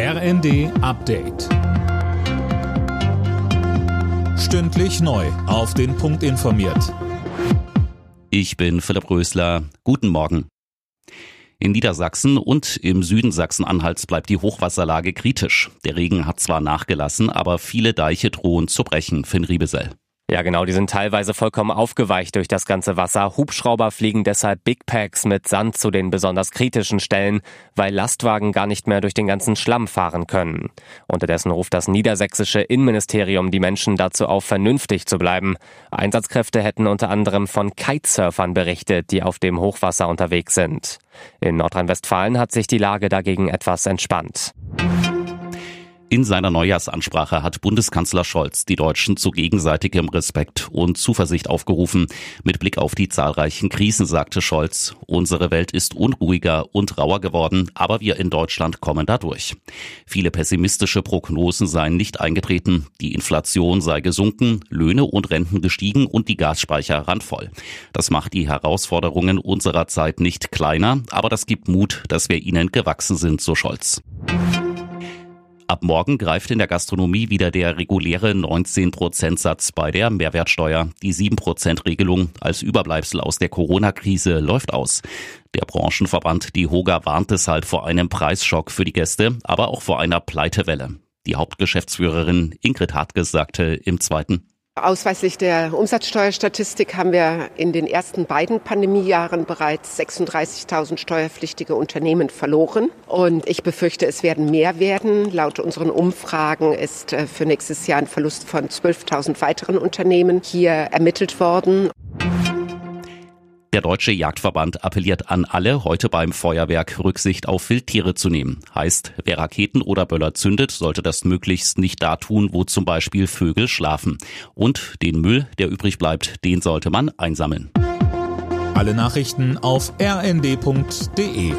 RND Update. Stündlich neu. Auf den Punkt informiert. Ich bin Philipp Rösler. Guten Morgen. In Niedersachsen und im Süden Sachsen-Anhalts bleibt die Hochwasserlage kritisch. Der Regen hat zwar nachgelassen, aber viele Deiche drohen zu brechen, Finn Riebesell. Ja, genau, die sind teilweise vollkommen aufgeweicht durch das ganze Wasser. Hubschrauber fliegen deshalb Big Packs mit Sand zu den besonders kritischen Stellen, weil Lastwagen gar nicht mehr durch den ganzen Schlamm fahren können. Unterdessen ruft das niedersächsische Innenministerium die Menschen dazu auf, vernünftig zu bleiben. Einsatzkräfte hätten unter anderem von Kitesurfern berichtet, die auf dem Hochwasser unterwegs sind. In Nordrhein-Westfalen hat sich die Lage dagegen etwas entspannt. In seiner Neujahrsansprache hat Bundeskanzler Scholz die Deutschen zu gegenseitigem Respekt und Zuversicht aufgerufen. Mit Blick auf die zahlreichen Krisen sagte Scholz, unsere Welt ist unruhiger und rauer geworden, aber wir in Deutschland kommen dadurch. Viele pessimistische Prognosen seien nicht eingetreten. Die Inflation sei gesunken, Löhne und Renten gestiegen und die Gasspeicher randvoll. Das macht die Herausforderungen unserer Zeit nicht kleiner, aber das gibt Mut, dass wir ihnen gewachsen sind, so Scholz. Ab morgen greift in der Gastronomie wieder der reguläre 19-Prozent-Satz bei der Mehrwertsteuer. Die 7-Prozent-Regelung als Überbleibsel aus der Corona-Krise läuft aus. Der Branchenverband Die Hoga warnt deshalb vor einem Preisschock für die Gäste, aber auch vor einer Pleitewelle. Die Hauptgeschäftsführerin Ingrid Hartges sagte im zweiten Ausweislich der Umsatzsteuerstatistik haben wir in den ersten beiden Pandemiejahren bereits 36.000 steuerpflichtige Unternehmen verloren. Und ich befürchte, es werden mehr werden. Laut unseren Umfragen ist äh, für nächstes Jahr ein Verlust von 12.000 weiteren Unternehmen hier ermittelt worden. Der Deutsche Jagdverband appelliert an alle, heute beim Feuerwerk Rücksicht auf Wildtiere zu nehmen. Heißt, wer Raketen oder Böller zündet, sollte das möglichst nicht da tun, wo zum Beispiel Vögel schlafen. Und den Müll, der übrig bleibt, den sollte man einsammeln. Alle Nachrichten auf rnd.de